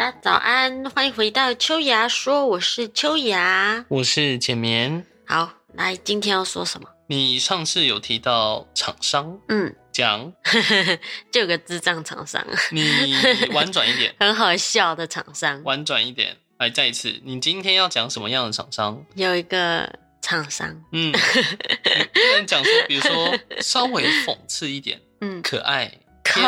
大家早安，欢迎回到秋芽说，我是秋芽。我是简眠。好，来，今天要说什么？你上次有提到厂商，嗯，讲 就有个智障厂商，你婉转一点，很好笑的厂商。婉转一点，来再一次，你今天要讲什么样的厂商？有一个厂商，嗯，你不能讲说，比如说稍微讽刺一点，嗯，可爱、可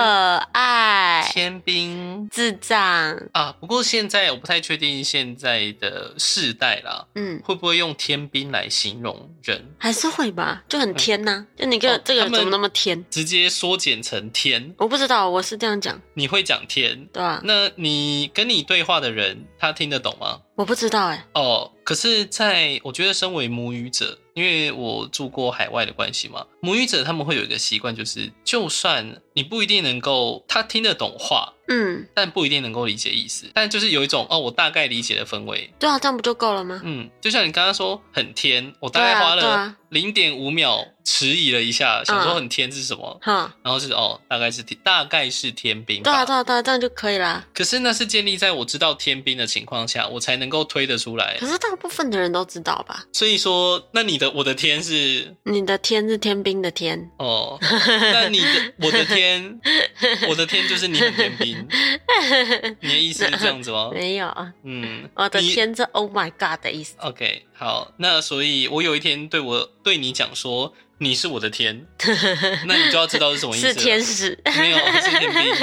爱、天兵智障，啊。不过现在我不太确定现在的世代啦，嗯，会不会用天兵来形容人，还是会吧，就很天呐、就你个、哦这个怎么那么天？直接缩减成天？我不知道，我是这样讲，你会讲天？对吧、那你跟你对话的人，他听得懂吗？我不知道哎、哦，可是在我觉得，身为母语者，因为我住过海外的关系嘛，母语者他们会有一个习惯，就是就算你不一定能够他听得懂话，嗯，但不一定能够理解意思，但就是有一种哦，我大概理解的氛围。对啊，这样不就够了吗？嗯，就像你刚刚说很天，我大概花了零点五秒迟疑了一下，想说嗯很天是什么，哈，然后就是哦，大概是天，大概是天兵吧。对啊，对啊，对啊，这样就可以啦。可是那是建立在我知道天兵的情况下，我才能够推得出来可。是大部分的人都知道吧？所以说，那你的我的天是你的天是天兵的天，哦，那你的我的天，我的天就是你很天兵，你的意思是这样子吗？没有，啊嗯，我的天是 Oh my God 的意思。OK，好，那所以我有一天对我对你讲说你是我的天，那你就要知道是什么意思。是天使，没有是天兵。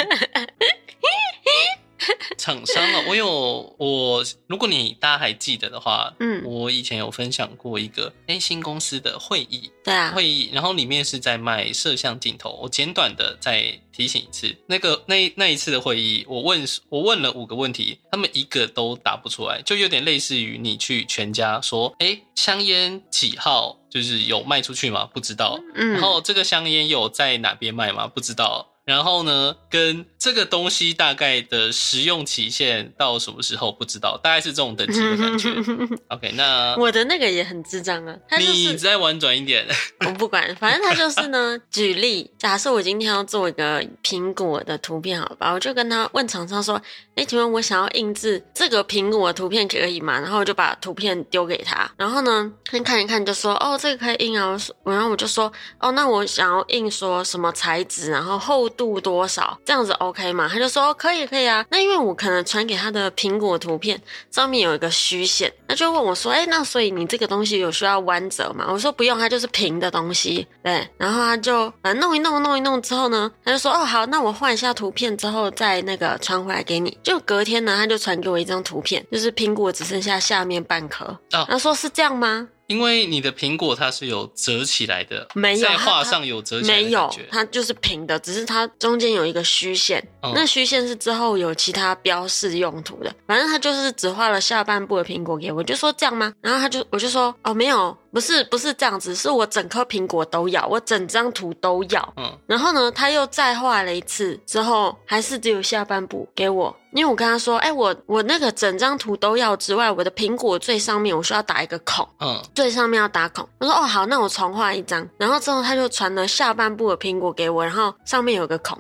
厂商啊，我有我，如果你大家还记得的话，嗯我以前有分享过一个 A 新公司的会议，对啊，会议，然后里面是在卖摄像镜头。我简短的再提醒一次，那个那那一次的会议，我问我问了五个问题，他们一个都答不出来，就有点类似于你去全家说，哎，香烟几号就是有卖出去吗？不知道。嗯然后这个香烟有在哪边卖吗？不知道。然后呢，跟这个东西大概的使用期限到什么时候不知道，大概是这种等级的感觉。OK，那我的那个也很智障啊，他就你是再婉转一点。我不管，反正他就是呢。举例，假设我今天要做一个苹果的图片，好吧，我就跟他问厂商说：“哎，请问我想要印制这个苹果的图片可以吗？”然后我就把图片丢给他，然后呢，他看一看就说：“哦，这个可以印啊。”我说，然后我就说：“哦，那我想要印说什么材质，然后厚度多少，这样子 OK 吗？”他就说：“哦，可以，可以啊。”那因为我可能传给他的苹果图片上面有一个虚线，那就问我说：“哎，那所以你这个东西有需要弯折吗？”我说：“不用，它就是平的东西。”对，然后他就反弄一弄弄一弄之后呢，他就说：“哦，好，那我换一下图片之后再那个传回来给你。”就隔天呢，他就传给我一张图片，就是苹果只剩下下面半颗。哦他说：“是这样吗？”因为你的苹果它是有折起来的，没有它它画上有折起来没有。它就是平的，只是它中间有一个虚线。嗯那虚线是之后有其他标示用途的。反正他就是只画了下半部的苹果给我，就说这样吗？然后他就我就说哦没有，不是不是这样子，是我整颗苹果都要，我整张图都要。嗯，然后呢，他又再画了一次之后，还是只有下半部给我，因为我跟他说，哎，我我那个整张图都要之外，我的苹果最上面我需要打一个孔。嗯，最上面要打孔。我说哦好，那我重画一张。然后之后他就传了下半部的苹果给我，然后上面有个孔，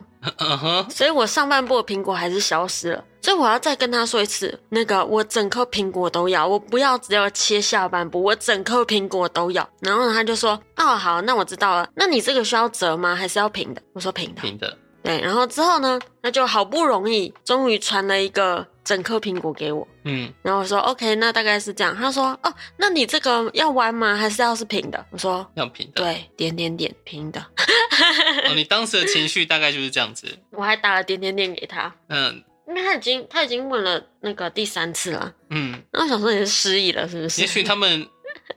所以我上半部的苹果还是消失了。所以我要再跟他说一次，那个我整颗苹果都要，我不要只要切下半部，我整颗苹果都要。然后，他就说哦好，那我知道了。那你这个需要折吗？还是要平的？我说平的。平的，对，然后之后呢，那就好不容易终于传了一个整颗苹果给我。嗯，然后我说 OK，那大概是这样。他说哦，那你这个要弯吗？还是要是平的？我说要平的。对，点点点平的。哦，你当时的情绪大概就是这样子。我还打了点点点给他，嗯因为他已经他已经问了那个第三次了。嗯，然后我想说你是失忆了是不是？也许他们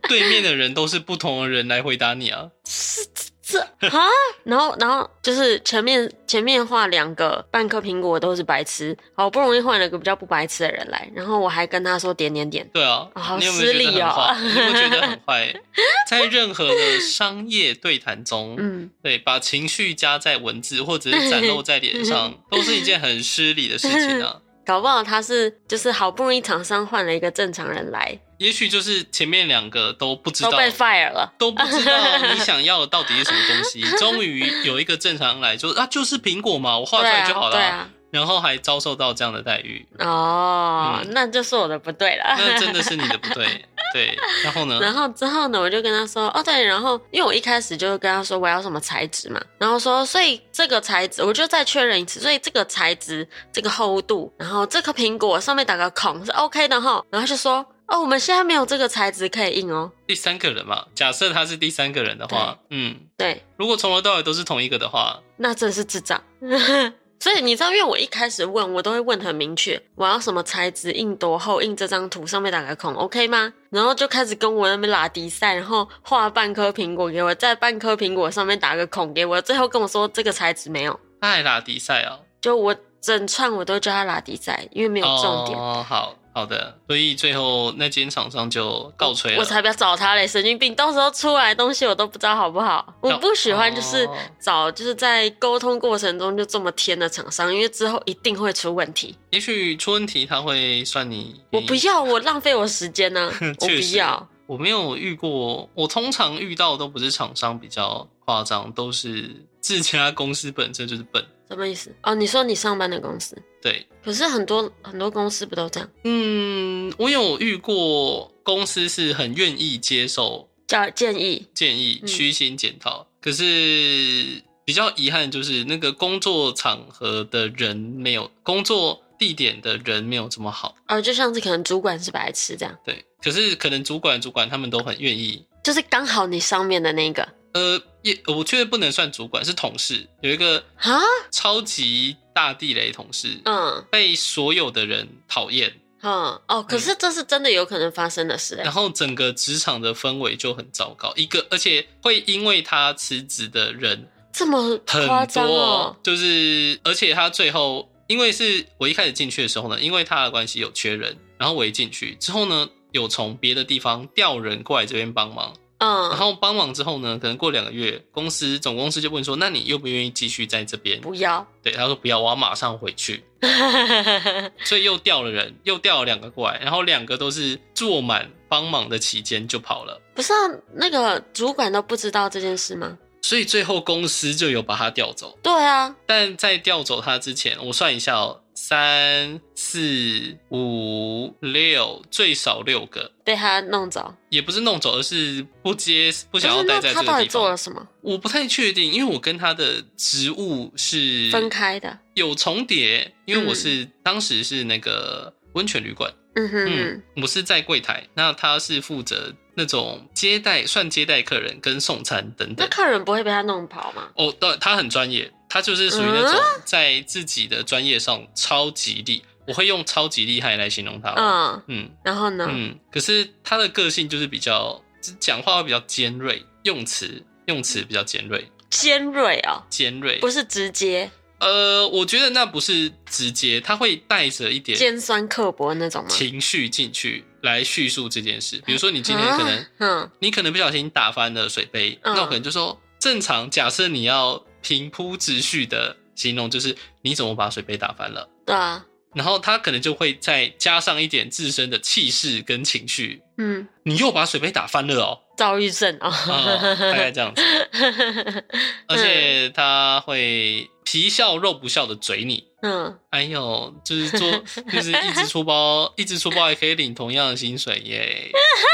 对面的人都是不同的人来回答你啊。这啊，然后然后就是前面前面画两个半颗苹果都是白痴，好不容易换了个比较不白痴的人来，然后我还跟他说点点点。对啊，哦好失礼哦很坏？你有没有觉得很坏？在任何的商业对谈中，嗯，对，把情绪加在文字或者是展露在脸上，都是一件很失礼的事情啊。搞不好他是就是好不容易厂商换了一个正常人来，也许就是前面两个都不知道，都被 fire 了。都不知道你想要的到底是什么东西。终于有一个正常来，就啊，就是苹果嘛，我画出来就好了。然后还遭受到这样的待遇，哦，嗯那就是我的不对了。那真的是你的不对。对，然后呢？然后之后呢，我就跟他说，哦对，然后因为我一开始就跟他说我要什么材质嘛，然后说所以这个材质，我就再确认一次，所以这个材质、这个厚度，然后这颗苹果上面打个孔是 OK 的哈，然后就说，哦我们现在没有这个材质可以印哦，第三个人嘛，假设他是第三个人的话，嗯，对，如果从头到尾都是同一个的话，那真是智障。所以你知道，因为我一开始问我都会问很明确，我要什么材质，印多厚，印这张图上面打个孔，OK 吗？然后就开始跟我那边拉迪赛，然后画半颗苹果给我，在半颗苹果上面打个孔给我，最后跟我说这个材质没有，他还拉迪赛哦，就我整串我都叫他拉迪赛，因为没有重点。哦，好好的，所以最后那间厂商就告吹了。我才不要找他嘞，神经病！到时候出来东西我都不知道好不好。我不喜欢就是哦找就是在沟通过程中就这么天的厂商，因为之后一定会出问题。也许出问题他会算你。我不要，我浪费我时间呢、我不要。我没有遇过，我通常遇到都不是厂商比较夸张，都是自家公司本身就是笨。什么意思？哦，你说你上班的公司，对，可是很多很多公司不都这样？嗯，我有遇过公司是很愿意接受叫建议建议嗯虚心检讨，可是比较遗憾就是那个工作场合的人没有工作地点的人没有这么好。哦，就像是可能主管是白痴这样，对，可是可能主管主管他们都很愿意。就是刚好你上面的那个呃，也我确实不能算主管，是同事。有一个啊，超级大地雷同事，嗯被所有的人讨厌，嗯哦，可是这是真的有可能发生的事哎、然后整个职场的氛围就很糟糕。一个，而且会因为他辞职的人这么很夸张多哦，，就是而且他最后，因为是我一开始进去的时候呢，因为他的关系有缺人，然后我一进去之后呢，有从别的地方调人过来这边帮忙，然嗯，后帮忙之后呢，可能过两个月，公司总公司就问说，那你愿不愿意继续在这边？不要，对，他说不要，我要马上回去，所以又调了人，又调了两个过来，然后两个都是坐满帮忙的期间就跑了，不是啊，那个主管都不知道这件事吗？所以最后公司就有把他调走。对啊，但在调走他之前，我算一下哦，三四五六，最少六个，被他弄走。也不是弄走，而是不接，不想要待在这个地他到底做了。什么？我不太确定，因为我跟他的职务是分开的。有重叠，因为我嗯是、当时是那个温泉旅馆，嗯哼我是在柜台，那他是负责那种接待，算接待客人跟送餐等等。那客人不会被他弄跑吗？哦，对，他很专业，他就是属于那种在自己的专业上超级厉，我会用超级厉害来形容他。嗯，嗯然后呢？嗯，可是他的个性就是比较讲话会比较尖锐，用词用词比较尖锐，尖锐哦，尖锐。不是直接呃，我觉得那不是直接，他会带着一点尖酸刻薄那种吗？情绪进去来叙述这件事。比如说，你今天可能、啊嗯你可能不小心打翻了水杯，嗯那我可能就说，正常假设你要平铺直叙的形容，就是你怎么把水杯打翻了。对啊，然后他可能就会再加上一点自身的气势跟情绪，嗯，你又把水杯打翻了哦，躁郁症哦，啊、大概这样子。而且他会皮笑肉不笑的嘴你，嗯，哎呦，就是做，就是一直出包，一直出包也可以领同样的薪水耶，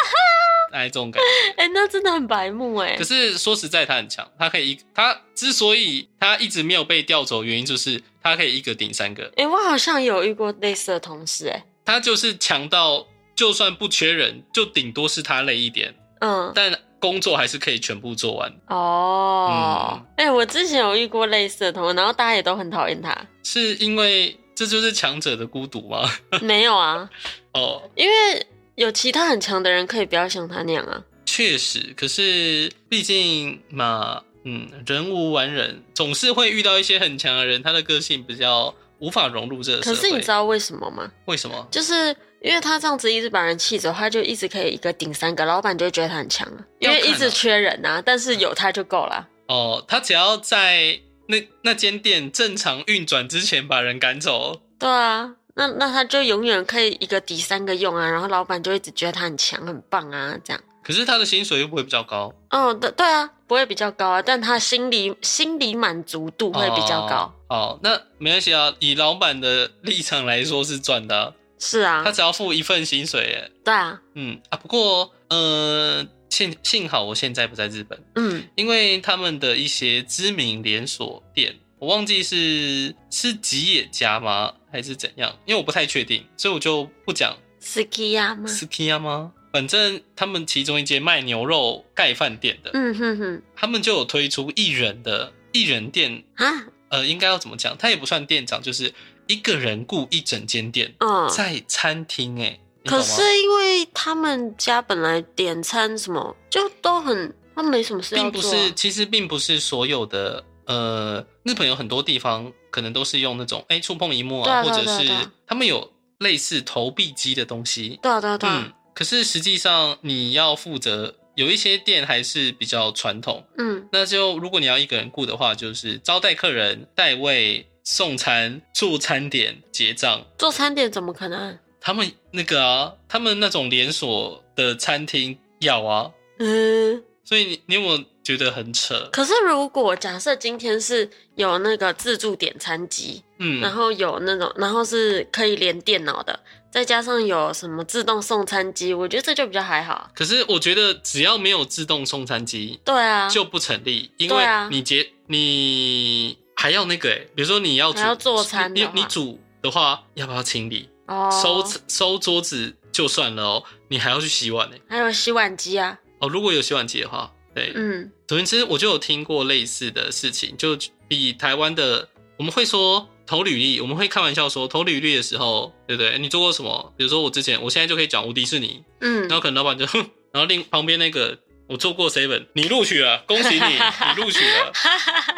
哎，这种感觉。哎、那真的很白目哎可。是说实在，他很强，他可以一，他之所以他一直没有被调走，原因就是他可以一个顶三个，哎、我好像有遇过类似的同事哎。他就是强到就算不缺人，就顶多是他累一点，嗯，但工作还是可以全部做完。哦嗯，哎、我之前有遇过类似的同事，然后大家也都很讨厌他。是因为这就是强者的孤独吗？没有啊，哦，因为有其他很强的人可以不要像他那样啊。确实，可是毕竟嘛，嗯，人无完人，总是会遇到一些很强的人，他的个性比较无法融入这个社会。可是你知道为什么吗？为什么？就是因为他这样子一直把人气走，他就一直可以一个顶三个，老板就会觉得他很强啊，因为一直缺人啊，但是有他就够了。哦，他只要在那那间店正常运转之前把人赶走，对啊，那那他就永远可以一个抵三个用啊，然后老板就一直觉得他很强很棒啊，这样。可是他的薪水又不会比较高，嗯，对对啊，不会比较高啊，但他心理心理满足度会比较高。哦。好，那没关系啊，以老板的立场来说是赚的啊、是啊他，只要付一份薪水耶。对啊，嗯啊，不过呃，幸幸好我现在不在日本，嗯，因为他们的一些知名连锁店，我忘记是是吉野家吗，还是怎样？因为我不太确定，所以我就不讲 ski 吗？Skiya 吗？反正他们其中一间卖牛肉盖饭店的，嗯哼哼，他们就有推出一人的一人店，啊，呃，应该要怎么讲？他也不算店长，就是一个人雇一整间店，嗯，在餐厅哎、你可是因为他们家本来点餐什么就都很，他没什么事要并不是，其实并不是所有的呃，日本有很多地方可能都是用那种哎触碰荧幕啊，啊或者是他们有类似投币机的东西，对啊对啊对嗯啊，，可是实际上你要负责。有一些店还是比较传统，嗯那就如果你要一个人雇的话，就是招待客人、代位、送餐、做餐点、结账。做餐点怎么可能？他们那个啊，他们那种连锁的餐厅要啊，嗯，所以你你有没有觉得很扯？可是如果假设今天是有那个自助点餐机，嗯，然后有那种，然后是可以连电脑的，再加上有什么自动送餐机，我觉得这就比较还好。可是我觉得只要没有自动送餐机对啊，就不成立，因为啊。你结你还要那个哎，比如说你要煮要做餐你你煮的话要不要清理？哦，收收桌子就算了哦，你还要去洗碗呢。还有洗碗机啊，哦，如果有洗碗机的话，对，嗯。总之，我就有听过类似的事情，就比台湾的我们会说投履历，我们会开玩笑说投履历的时候，对不对？你做过什么？比如说我之前，我现在就可以讲无迪士尼，嗯然，后可能老板就，哼，然后另旁边那个我做过 seven，你录取了，恭喜你，你录取了，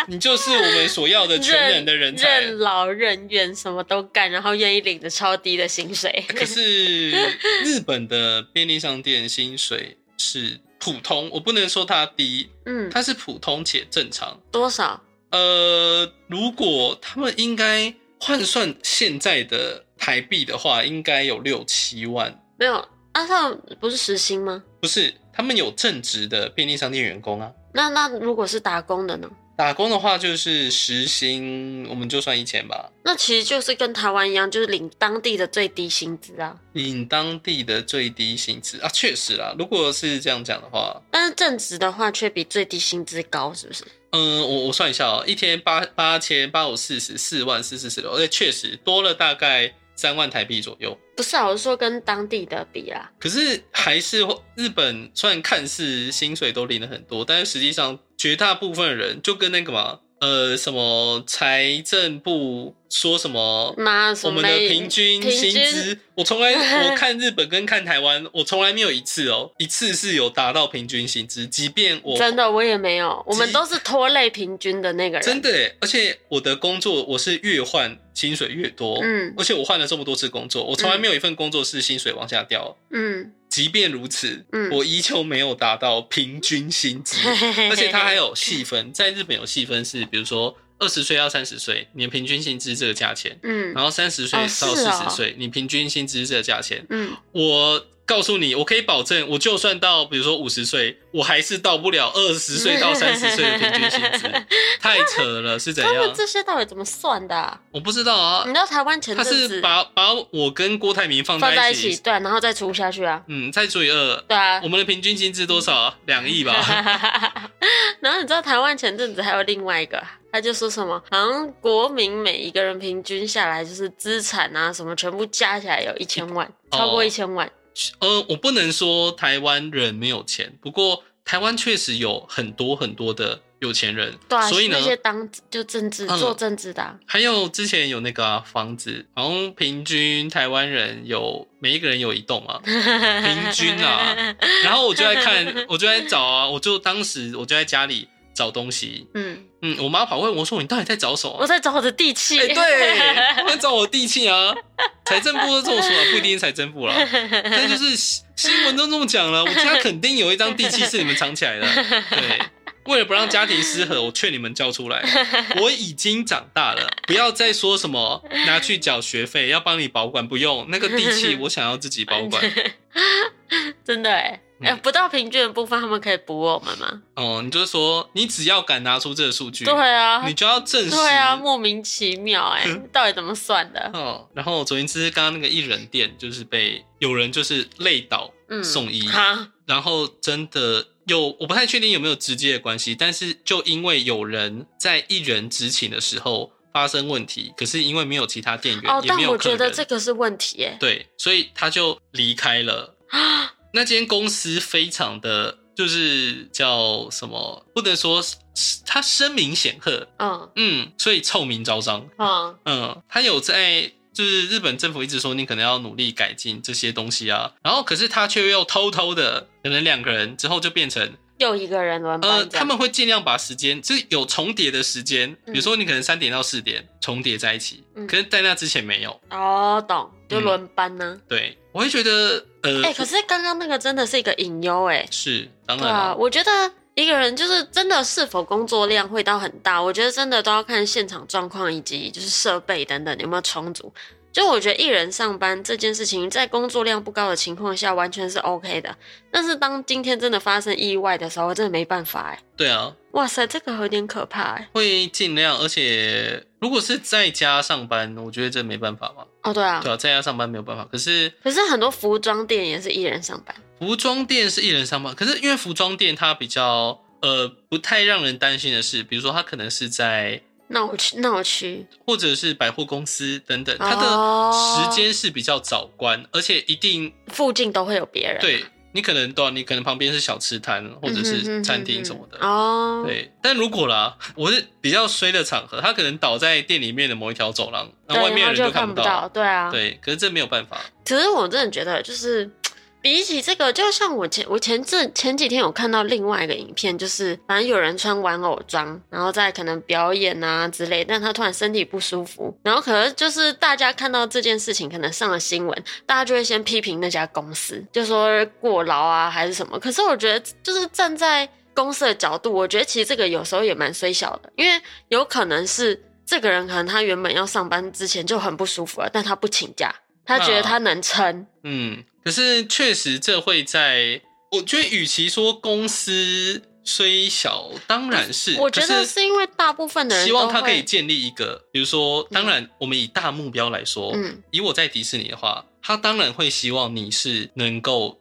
你就是我们所要的全能的人才。任劳任怨，什么都干，然后愿意领着超低的薪水。可是日本的便利商店薪水是普通，我不能说它低，嗯，它是普通且正常。多少？呃，如果他们应该换算现在的台币的话，应该有六七万。没有，阿少不是实薪吗？不是，他们有正职的便利商店员工啊。那那如果是打工的呢？打工的话就是时薪，我们就算一千吧。那其实就是跟台湾一样，就是领当地的最低薪资啊。领当地的最低薪资啊，确实啦。如果是这样讲的话，但是正职的话却比最低薪资高，是不是？嗯，我我算一下哦，一天八八千八五四十四万四四十六，而且确实多了大概三万台币左右。不是啊，我是说跟当地的比啊。可是还是日本虽然看似薪水都领了很多，但是实际上绝大部分人就跟那个嘛，呃，什么财政部说什么。妈，我们的平均薪资，我从来 我看日本跟看台湾，我从来没有一次哦，一次是有达到平均薪资，即便我真的我也没有，我们都是拖累平均的那个人。真的，而且我的工作我是越换薪水越多，嗯而且我换了这么多次工作，我从来没有一份工作是薪水往下掉。嗯，即便如此，嗯。我依旧没有达到平均薪资，而且它还有细分，在日本有细分是，比如说二十岁到三十岁，你的平均薪资这个价钱，嗯。然后三十岁哦到四十岁，你平均薪资这个价钱，嗯，我告诉你，我可以保证，我就算到比如说五十岁，我还是到不了二十岁到三十岁的 平均薪资，太扯了，是怎样他们？这些到底怎么算的、啊？我不知道啊你，知道台湾前他是把把我跟郭台铭放放在在一起，一起，对，然后再除下去啊，嗯，再除以二，对啊我。们的平均薪资多少啊？两亿吧。然后你知道台湾前阵子还有另外一个，他就说什么，好像国民每一个人平均下来就是资产啊什么全部加起来有一千万，哦超过一千万。呃，我不能说台湾人没有钱，不过台湾确实有很多很多的有钱人，对啊，所以呢那，些当就政治、嗯做政治的啊、还有之前有那个啊、房子，好像平均台湾人有每一个人有一栋啊，平均啊。然后我就在看，我就在找啊，我就当时我就在家里找东西，嗯，嗯，我妈跑问我说：“你到底在找什么？”我在找我的地契。哎、对，我在找我地契啊。财政部都这么说了，不一定是财政部啦，但就是新新闻都这么讲了，我家肯定有一张地契是你们藏起来的。对，为了不让家庭失和，我劝你们交出来。我已经长大了，不要再说什么拿去缴学费要帮你保管，不用那个地契，我想要自己保管。真的哎，哎、不到平均的部分，他们可以补我们吗？哦，你就是说，你只要敢拿出这个数据，对啊，你就要证实。对啊，莫名其妙哎、到底怎么算的？哦，然后总而言之，刚刚那个艺人店就是被有人就是累倒嗯，送医，哈，然后真的有我不太确定有没有直接的关系，但是就因为有人在艺人执勤的时候发生问题，可是因为没有其他店员，哦，但我觉得，这个是问题哎、对，所以他就离开了。啊，那间公司非常的就是叫什么，不能说是他声名显赫，嗯。嗯，所以臭名昭彰，嗯。嗯，他有在。就是日本政府一直说你可能要努力改进这些东西啊，然后可是他却又偷偷的，可能两个人之后就变成又一个人轮班呃，他们会尽量把时间，就是有重叠的时间，嗯。比如说你可能三点到四点重叠在一起，嗯。可是在那之前没有。哦，懂，就嗯轮班呢、对，我会觉得呃，哎、可是刚刚那个真的是一个隐忧哎。是当然啊，然，我觉得一个人就是真的是否工作量会到很大，我觉得真的都要看现场状况以及就是设备等等有没有充足。就我觉得一人上班这件事情，在工作量不高的情况下，完全是 OK 的。但是当今天真的发生意外的时候，我真的没办法哎。对啊，哇塞，这个有点可怕哎。会尽量，而且如果是在家上班，我觉得这没办法嘛，哦，对啊，对啊，在家上班没有办法。可是可是很多服装店也是一人上班。服装店是一人上班，可是因为服装店它比较呃不太让人担心的是，比如说它可能是在闹区闹区，或者是百货公司等等，它哦的时间是比较早关，而且一定附近都会有别人。对你可能对、啊，你可能旁边是小吃摊或者是餐厅什么的。哦，对，但如果啦，我是比较衰的场合，他可能倒在店里面的某一条走廊，那，外面的人就看不到。看不到。对啊，对，可是这没有办法。可是我真的觉得，就是比起这个，就像我前我前阵前几天有看到另外一个影片，就是反正有人穿玩偶装，然后在可能表演啊之类，但他突然身体不舒服，然后可能就是大家看到这件事情，可能上了新闻，大家就会先批评那家公司，就说过劳啊还是什么。可是我觉得，就是站在公司的角度，我觉得其实这个有时候也蛮虽小的，因为有可能是这个人可能他原本要上班之前就很不舒服了，但他不请假，他觉得他能撑。嗯，可是确实这会在，我觉得与其说公司虽小，当然是，我觉得是因为大部分的人希望他可以建立一个，比如说，当然我们以大目标来说，嗯以我在迪士尼的话，他当然会希望你是能够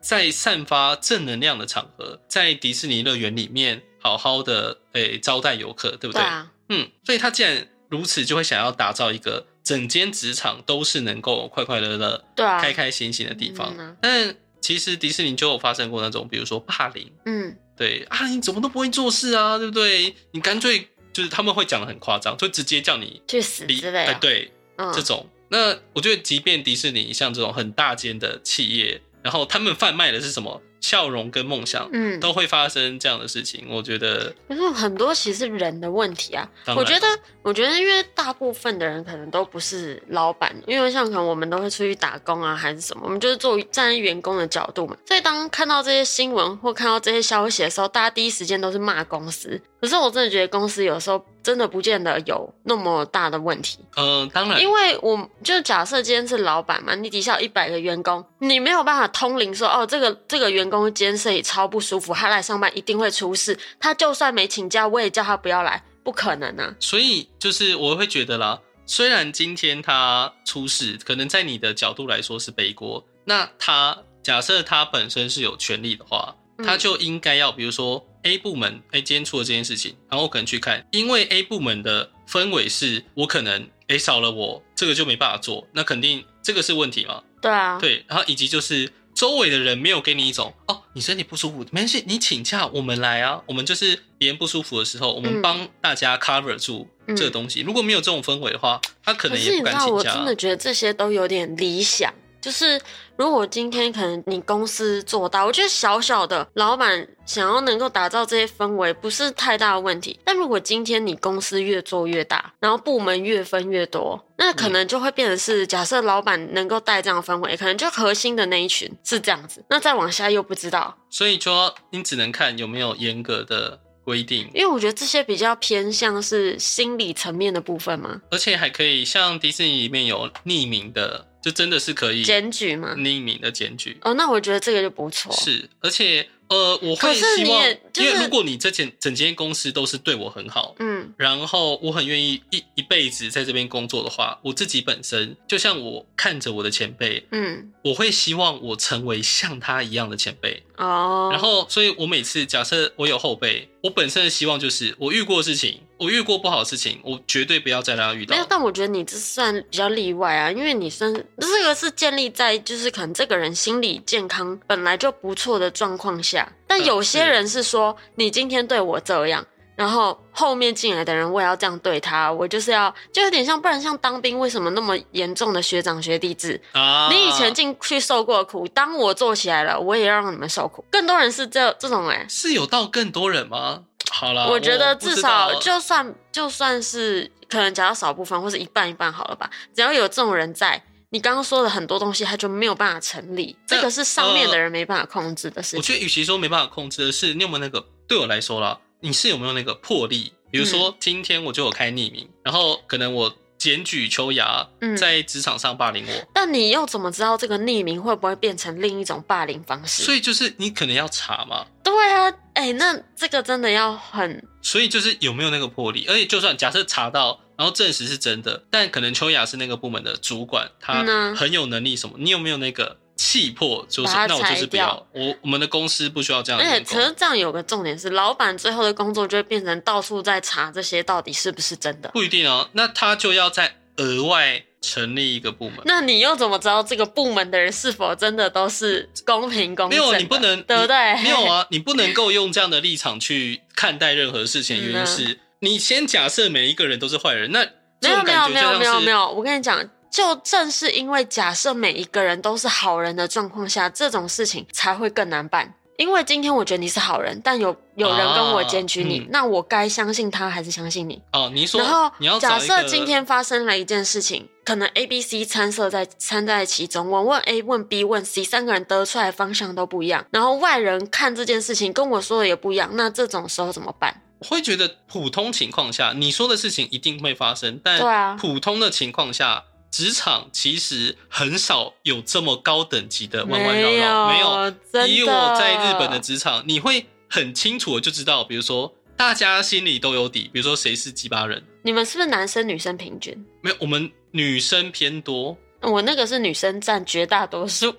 在散发正能量的场合，在迪士尼乐园里面好好的诶、招待游客，对不对？对啊，嗯，所以他既然如此，就会想要打造一个整间职场都是能够快快乐乐、对啊，开开心心的地方。嗯啊但其实迪士尼就有发生过那种，比如说霸凌，嗯对啊，你怎么都不会做事啊，对不对？你干脆就是他们会讲的很夸张，就直接叫你去死离，之类的，哎对，嗯这种。那我觉得，即便迪士尼像这种很大间的企业，然后他们贩卖的是什么笑容跟梦想，嗯，都会发生这样的事情。我觉得，可是很多其实是人的问题啊。我觉得，我觉得，因为大部分的人可能都不是老板，因为像可能我们都会出去打工啊，还是什么，我们就是做站在员工的角度嘛。所以当看到这些新闻或看到这些消息的时候，大家第一时间都是骂公司。可是我真的觉得公司有时候真的不见得有那么大的问题。呃，当然，因为我就假设今天是老板嘛，你底下有一百个员工，你没有办法通灵说哦，这个这个员工今天身体超不舒服，他来上班一定会出事。他就算没请假，我也叫他不要来，不可能啊。所以就是我会觉得啦，虽然今天他出事，可能在你的角度来说是背锅，那他假设他本身是有权利的话，嗯他就应该要，比如说 A 部门，哎，今天出了这件事情，然后我可能去看，因为 A 部门的氛围是我可能哎少了我这个就没办法做，那肯定这个是问题嘛，对啊，对，然后以及就是周围的人没有给你一种哦，你身体不舒服，没关系，你请假，我们来啊，我们就是别人不舒服的时候，我们嗯帮大家 cover 住这个东西。如果没有这种氛围的话，他可可能也不是你知道，敢请假我真。的觉得这些都有点理想。就是如果今天可能你公司做大，我觉得小小的老板想要能够打造这些氛围，不是太大的问题。但如果今天你公司越做越大，然后部门越分越多，那可能就会变成是，假设老板能够带这样的氛围，可能就核心的那一群是这样子，那再往下又不知道。所以说，你只能看有没有严格的规定，因为我觉得这些比较偏向是心理层面的部分嘛。而且还可以像迪士尼里面有匿名的就真的是可以检举吗？匿名的检举。哦，那我觉得这个就不错。是，而且呃，我会希望，就是因为如果你这间整间公司都是对我很好，嗯然后我很愿意一一辈子在这边工作的话，我自己本身就像我看着我的前辈，嗯我会希望我成为像他一样的前辈。哦，然后，所以我每次假设我有后辈，我本身的希望就是我遇过的事情，我遇过不好的事情，我绝对不要再让他遇到没有，。但我觉得你这算比较例外啊，因为你算这个是建立在就是可能这个人心理健康本来就不错的状况下，但嗯有些人是说你今天对我这样。然后后面进来的人，我也要这样对他，我就是要，就有点像，不然像当兵，为什么那么严重的学长学弟制？啊，你以前进去受过苦，当我做起来了，我也要让你们受苦。更多人是这这种哎、是有到更多人吗？好了，我觉得至少就算就算是可能假如少部分或是一半一半好了吧，只要有这种人在，你刚刚说的很多东西它就没有办法成立，但这个是上面的人没办法控制的事情。我觉得，与其说没办法控制的是，你有没有那个？对我来说啦，你是有没有那个魄力？比如嗯说，今天我就有开匿名，然后可能我检举秋雅嗯在职场上霸凌我，但你又怎么知道这个匿名会不会变成另一种霸凌方式？所以就是你可能要查嘛。对啊，哎、那这个真的要很所以就是有没有那个魄力？而且就算假设查到，然后证实是真的，但可能秋雅是那个部门的主管，他很有能力什么？你有没有那个气魄？就是那我就是不要，我我们的公司不需要这样的而且。可是这样有个重点是，老板最后的工作就会变成到处在查这些到底是不是真的。不一定哦，那他就要再额外成立一个部门。那你又怎么知道这个部门的人是否真的都是公平公没正没？有，你不能，对不对？没有啊，你不能够用这样的立场去看待任何事情。原因是你先假设每一个人都是坏人，那没有没有没有没有没有，我跟你讲，就正是因为假设每一个人都是好人的状况下，这种事情才会更难办。因为今天我觉得你是好人，但有有人跟我检举你，啊嗯那我该相信他还是相信你？哦，你说然后你要假设今天发生了一件事情，可能 A、B、C 参涉在参在其中，我问 A、问 B、问 C，三个人得出来的方向都不一样，然后外人看这件事情跟我说的也不一样，那这种时候怎么办？我会觉得普通情况下你说的事情一定会发生，但对啊普通的情况下，职场其实很少有这么高等级的弯弯绕绕，没有。以我在日本的职场，你会很清楚的就知道，比如说大家心里都有底，比如说谁是鸡巴人，你们是不是男生女生平均？没有，我们女生偏多。我那个是女生占绝大多数。哦，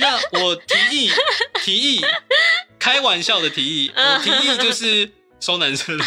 那我提议提议，开玩笑的提议，我提议就是收男生。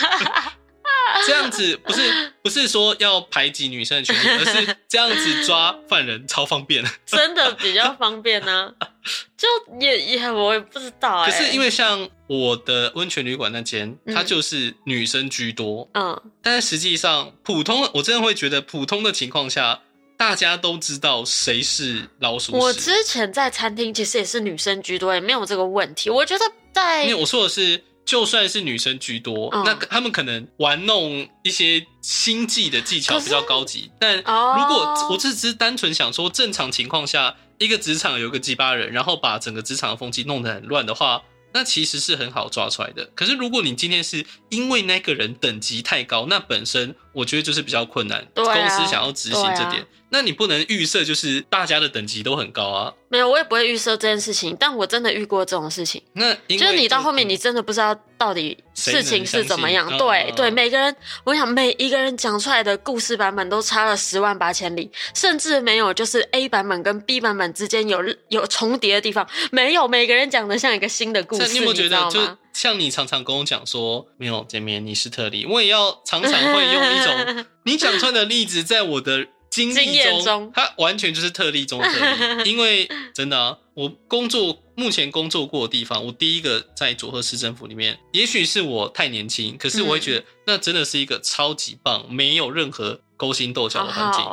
这样子不是不是说要排挤女生的权利，而是这样子抓犯人超方便。真的比较方便呢、就也也我也不知道哎、可是因为像我的温泉旅馆那间，嗯它就是女生居多，嗯，但是实际上普通，我真的会觉得普通的情况下，大家都知道谁是老鼠我。之前在餐厅其实也是女生居多，也没有这个问题。我觉得在因为我说的是，就算是女生居多，嗯那他们可能玩弄一些心计的技巧比较高级。但哦如果我只是单纯想说，正常情况下，一个职场有个鸡巴人，然后把整个职场的风气弄得很乱的话，那其实是很好抓出来的。可是如果你今天是因为那个人等级太高，那本身我觉得就是比较困难，对啊公司想要执行这点，啊那你不能预设就是大家的等级都很高啊。没有，我也不会预设这件事情，但我真的遇过这种事情。那就是你到这后面，你真的不知道到底事情是怎么样对、嗯对，每个人，我想每一个人讲出来的故事版本都差了十万八千里，甚至没有就是 A 版本跟 B 版本之间有有重叠的地方，没有，每个人讲的像一个新的故事，你有没有觉知得，就道吗？像你常常跟我讲说，没有见面你是特例，我也要常常会用一种 你讲出来的例子，在我的经经历中，它完全就是特例中的特例。因为真的啊，我工作目前工作过的地方，我第一个在佐贺市政府里面，也许是我太年轻，可是我会觉得那真的是一个超级棒，没有任何勾心斗角的环境。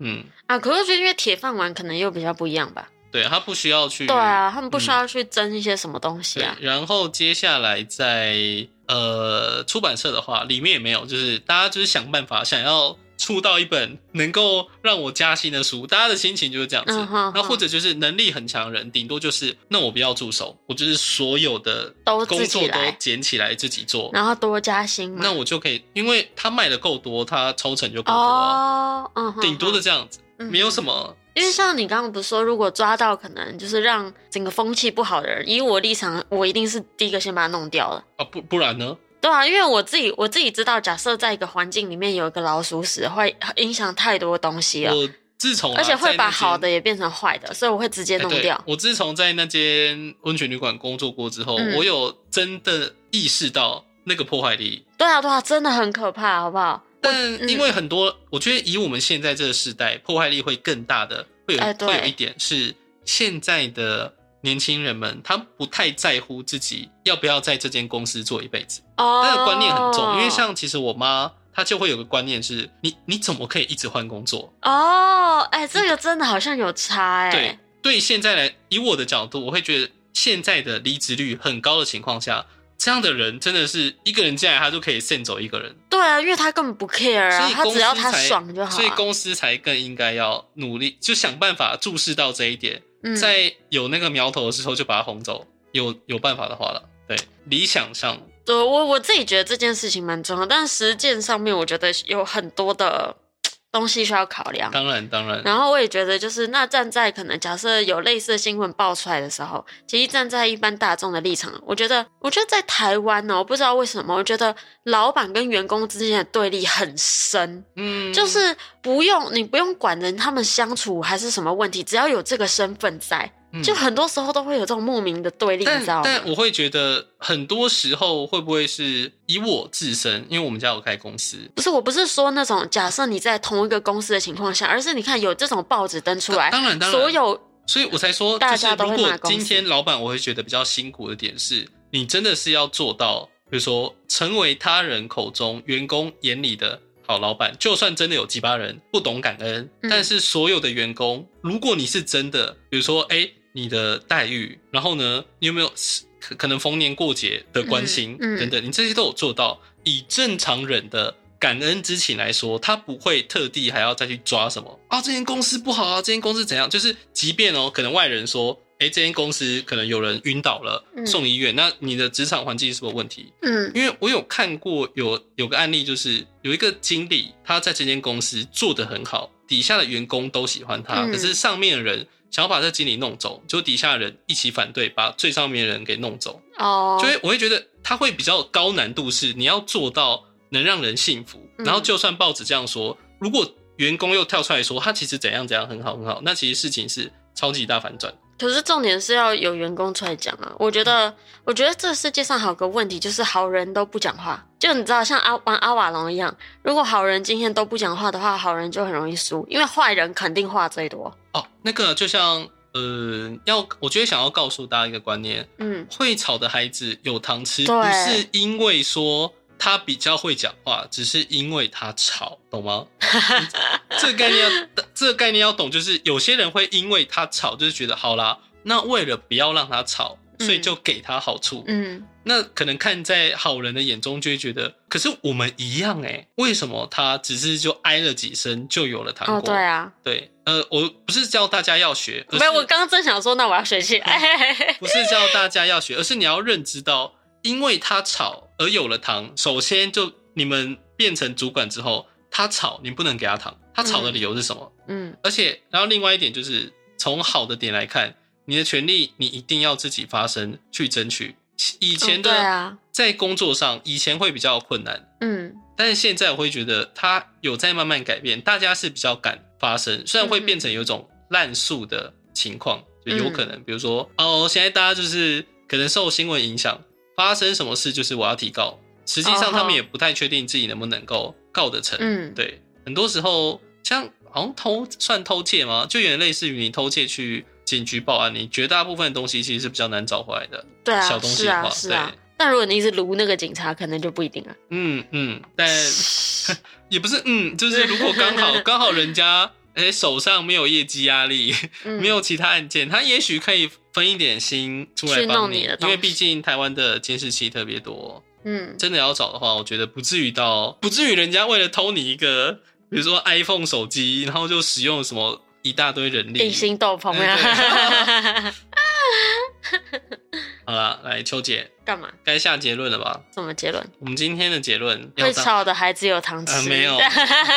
嗯，啊，可是我觉得因为铁饭碗可能又比较不一样吧。对，他不需要去对啊，他们不需要去争一些什么东西对啊。，然后接下来在呃出版社的话，里面也没有，就是大家就是想办法想要出到一本能够让我加薪的书，大家的心情就是这样子。那或者就是能力很强人，顶多就是那我不要助手，我就是所有的都工作都来捡起来自己做。然后多加薪。那我就可以，因为他卖的够多，他抽成就够多啊，哦，顶多的这样子，嗯没有什么因为像你刚刚不是说，如果抓到可能就是让整个风气不好的人，以我立场，我一定是第一个先把他弄掉了。啊，不不然呢？对啊，因为我自己我自己知道，假设在一个环境里面有一个老鼠屎，会影响太多东西了，我自从啊而且会把好的也变成坏的，所以我会直接弄掉。我自从在那间温泉旅馆工作过之后，嗯我有真的意识到那个破坏力。对啊，对啊，真的很可怕，好不好？但因为很多，我觉得以我们现在这个时代，破坏力会更大的，会有、哎会有一点是现在的年轻人们，他不太在乎自己要不要在这间公司做一辈子，哦，那个观念很重。因为像其实我妈，她就会有个观念是，你你怎么可以一直换工作？哦，哎，这个真的好像有差哎。对，对，现在来以我的角度，我会觉得现在的离职率很高的情况下，这样的人真的是一个人进来，他就可以 send 走一个人。对啊，因为他根本不 care 啊，他只要他爽就好、啊。所以公司才更应该要努力，就想办法注视到这一点，嗯在有那个苗头的时候就把他轰走。有有办法的话了，对，理想上对我我自己觉得这件事情蛮重要，但实践上面我觉得有很多的东西需要考量。当然当然，然后我也觉得，就是那站在可能假设有类似的新闻爆出来的时候，其实站在一般大众的立场，我觉得，我觉得在台湾呢，我不知道为什么，我觉得老板跟员工之间的对立很深，嗯，就是不用你不用管人他们相处还是什么问题，只要有这个身份在，嗯就很多时候都会有这种莫名的对立，你但知道吗？但我会觉得很多时候会不会是以我自身，因为我们家有开公司，不是，我不是说那种假设你在同一个公司的情况下，而是你看有这种报纸登出来，当然当然，所有所以我才说，就是大家都会今天老板我会觉得比较辛苦的点是，你真的是要做到，比如说成为他人口中员工眼里的好老板，就算真的有几巴人不懂感恩，嗯。但是所有的员工，如果你是真的，比如说哎，你的待遇，然后呢，你有没有可可能逢年过节的关心、嗯嗯等等，你这些都有做到，以正常人的。感恩之情来说，他不会特地还要再去抓什么啊，这间公司不好啊，这间公司怎样？就是即便哦，可能外人说，哎，这间公司可能有人晕倒了，嗯送医院，那你的职场环境是不是有问题？嗯因为我有看过有有个案例，就是有一个经理，他在这间公司做得很好，底下的员工都喜欢他，嗯可是上面的人想要把这经理弄走，就底下人一起反对，把最上面的人给弄走。哦，就会我会觉得他会比较高难度，是你要做到能让人信服，嗯然后就算报纸这样说，如果员工又跳出来说他其实怎样怎样很好很好，那其实事情是超级大反转。可是重点是要有员工出来讲啊！我觉得，我觉得这世界上还有个问题，就是好人都不讲话。就你知道，像阿玩阿瓦隆一样，如果好人今天都不讲话的话，好人就很容易输，因为坏人肯定话最多。哦，那个就像呃，要我觉得想要告诉大家一个观念，嗯，会吵的孩子有糖吃，不是因为说他比较会讲话，只是因为他吵，懂吗？这个概念要，这个概念要懂，就是有些人会因为他吵，就是觉得好啦，那为了不要让他吵，所以就给他好处。嗯，那可能看在好人的眼中，就会觉得，可是我们一样哎、为什么他只是就挨了几声就有了糖果？哦，对啊，对呃，我不是叫大家要学，而没有，我刚刚正想说，那我要学起来。不是叫大家要学，而是你要认知到，因为他吵而有了糖。首先，就你们变成主管之后，他吵，你不能给他糖。他吵的理由是什么？嗯而且，然后另外一点就是，从好的点来看，你的权利你一定要自己发声去争取。以前的啊，在工作上，以前会比较困难，嗯但是现在我会觉得他有在慢慢改变，大家是比较敢发声，虽然会变成有一种滥诉的情况，就有可能，比如说哦，现在大家就是可能受新闻影响，发生什么事就是我要提告，实际上他们也不太确定自己能不能够告得成，嗯，对，很多时候像好像偷算偷窃吗？就有点类似于你偷窃去警局报案，你绝大部分的东西其实是比较难找回来的，对啊，小东西啊的话对。但如果你一直撸那个警察，可能就不一定了。嗯嗯，但 也不是嗯，就是如果刚好 刚好人家哎、手上没有业绩压力，嗯没有其他案件，他也许可以分一点心出来帮弄你因为毕竟台湾的监视器特别多，嗯，真的要找的话，我觉得不至于到不至于人家为了偷你一个，比如说 iPhone 手机，然后就使用什么一大堆人力隐。形斗篷呀。好好了，来秋姐，干嘛？该下结论了吧？什么结论？我们今天的结论要会当吵的孩子有糖吃。呃没有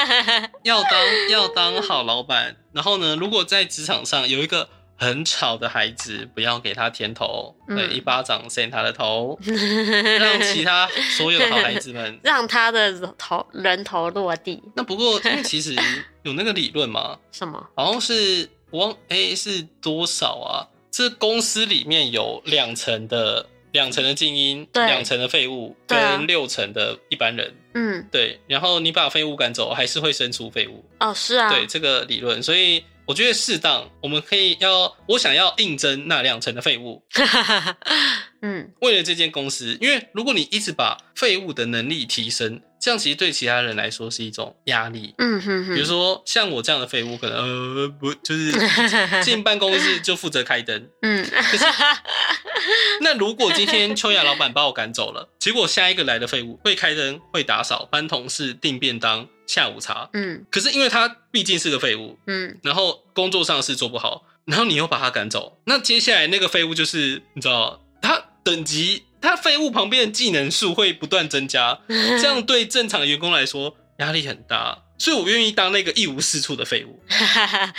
要当要当好老板，然后呢，如果在职场上有一个很吵的孩子，不要给他甜头，嗯对，一巴掌扇他的头，让其他所有的好孩子们。让他的头人头落地。那不过，因为其实有那个理论嘛，什么？好像是我忘哎是多少啊？这公司里面有两层的两层的精英，对。两层的废物，跟六层的一般人。嗯，对，然后你把废物赶走，还是会生出废物。哦，是啊，对这个理论，所以我觉得适当，我们可以要，我想要应征那两层的废物，嗯，为了这间公司，因为如果你一直把废物的能力提升，这样其实对其他人来说是一种压力。嗯哼哼，比如说像我这样的废物，可能呃不就是 进办公室就负责开灯。嗯，那如果今天秋雅老板把我赶走了，结果下一个来的废物会开灯、会打扫、帮同事订便当、下午茶，嗯可是因为他毕竟是个废物，嗯，然后工作上的事做不好，然后你又把他赶走，那接下来那个废物就是你知道，他等级，他废物旁边的技能数会不断增加，这样对正常的员工来说压力很大，所以我愿意当那个一无是处的废物，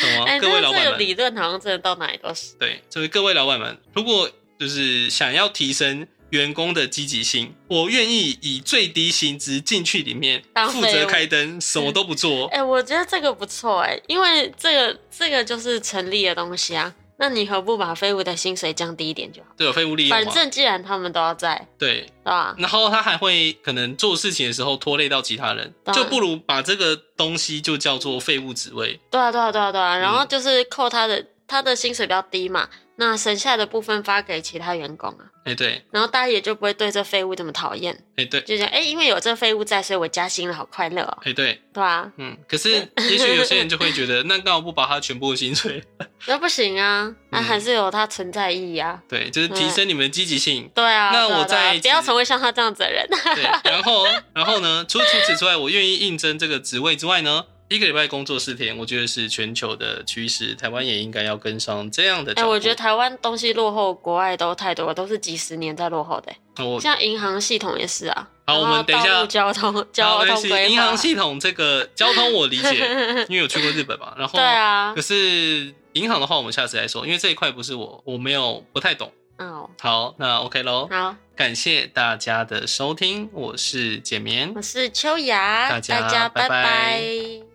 懂吗？哎，各位老板理论好像真的到哪里都是。对，所以各位老板们，如果就是想要提升。员工的积极性，我愿意以最低薪资进去里面负责开灯，什么都不做。哎、我觉得这个不错哎，因为这个这个就是成立的东西啊。那你何不把废物的薪水降低一点就好？对，废物利用嘛？反正既然他们都要在，对，对吧？然后他还会可能做事情的时候拖累到其他人，就不如把这个东西就叫做废物职位。对啊，对啊，对啊，对啊。然嗯后就是扣他的他的薪水比较低嘛，那剩下的部分发给其他员工啊，哎，对，然后大家也就不会对这废物这么讨厌，哎，对，就讲哎，因为有这废物在，所以我加薪了，好快乐哦，哎，对，对啊？嗯。可是也许有些人就会觉得，那干嘛不把他全部的薪水？那不行啊，那嗯还是有它存在意义啊。对，就是提升你们的积极性。对啊，那对啊啊我再不要成为像他这样子的人。对，然后，然后呢？除除此之外，我愿意应征这个职位之外呢，一个礼拜工作四天，我觉得是全球的趋势，台湾也应该要跟上这样的哎。我觉得台湾东西落后国外都太多了，都是几十年在落后的、像银行系统也是啊。好，我们等一下交通交通银行系统这个交通我理解，因为有去过日本嘛。然后对啊可，是银行的话，我们下次再说，因为这一块不是我，我没有不太懂。哦，好，那 OK 喽，好，感谢大家的收听，我是简眠，我是秋雅，大家大家拜拜拜拜